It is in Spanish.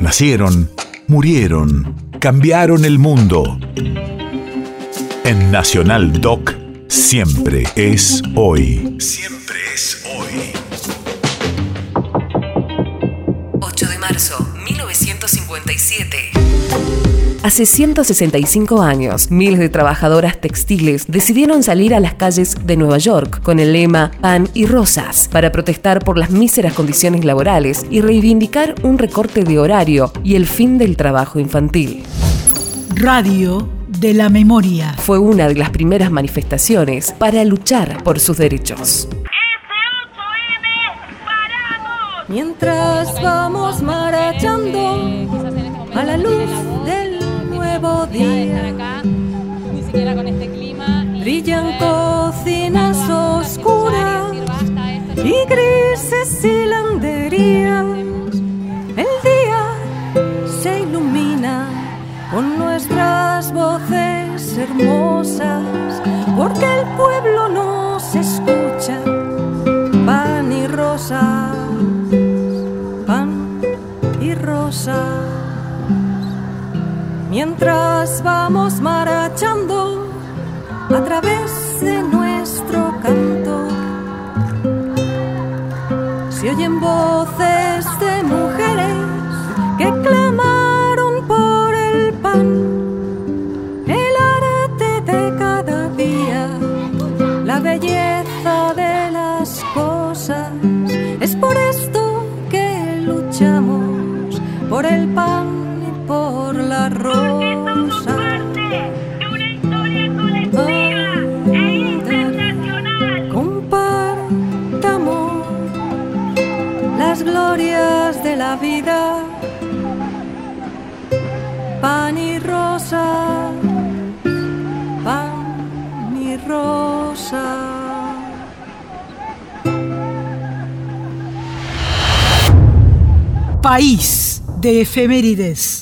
Nacieron, murieron, cambiaron el mundo. En Nacional Doc, siempre es hoy. Siempre es hoy. Hace 165 años, miles de trabajadoras textiles decidieron salir a las calles de Nueva York con el lema Pan y Rosas para protestar por las míseras condiciones laborales y reivindicar un recorte de horario y el fin del trabajo infantil. Radio de la Memoria. Fue una de las primeras manifestaciones para luchar por sus derechos. Mientras vamos marchando a la luz y grises hilanderías. El día se ilumina con nuestras voces hermosas, porque el pueblo nos escucha. Pan y rosas, pan y rosas. Mientras vamos marchando a través de nuestro canto, se oyen voces de mujeres que clamaron por el pan, el arte de cada día, la belleza de las cosas. Es por esto que luchamos por el pan y por la rosa. Las glorias de la vida, pan y rosa, pan y rosa. País de efemérides.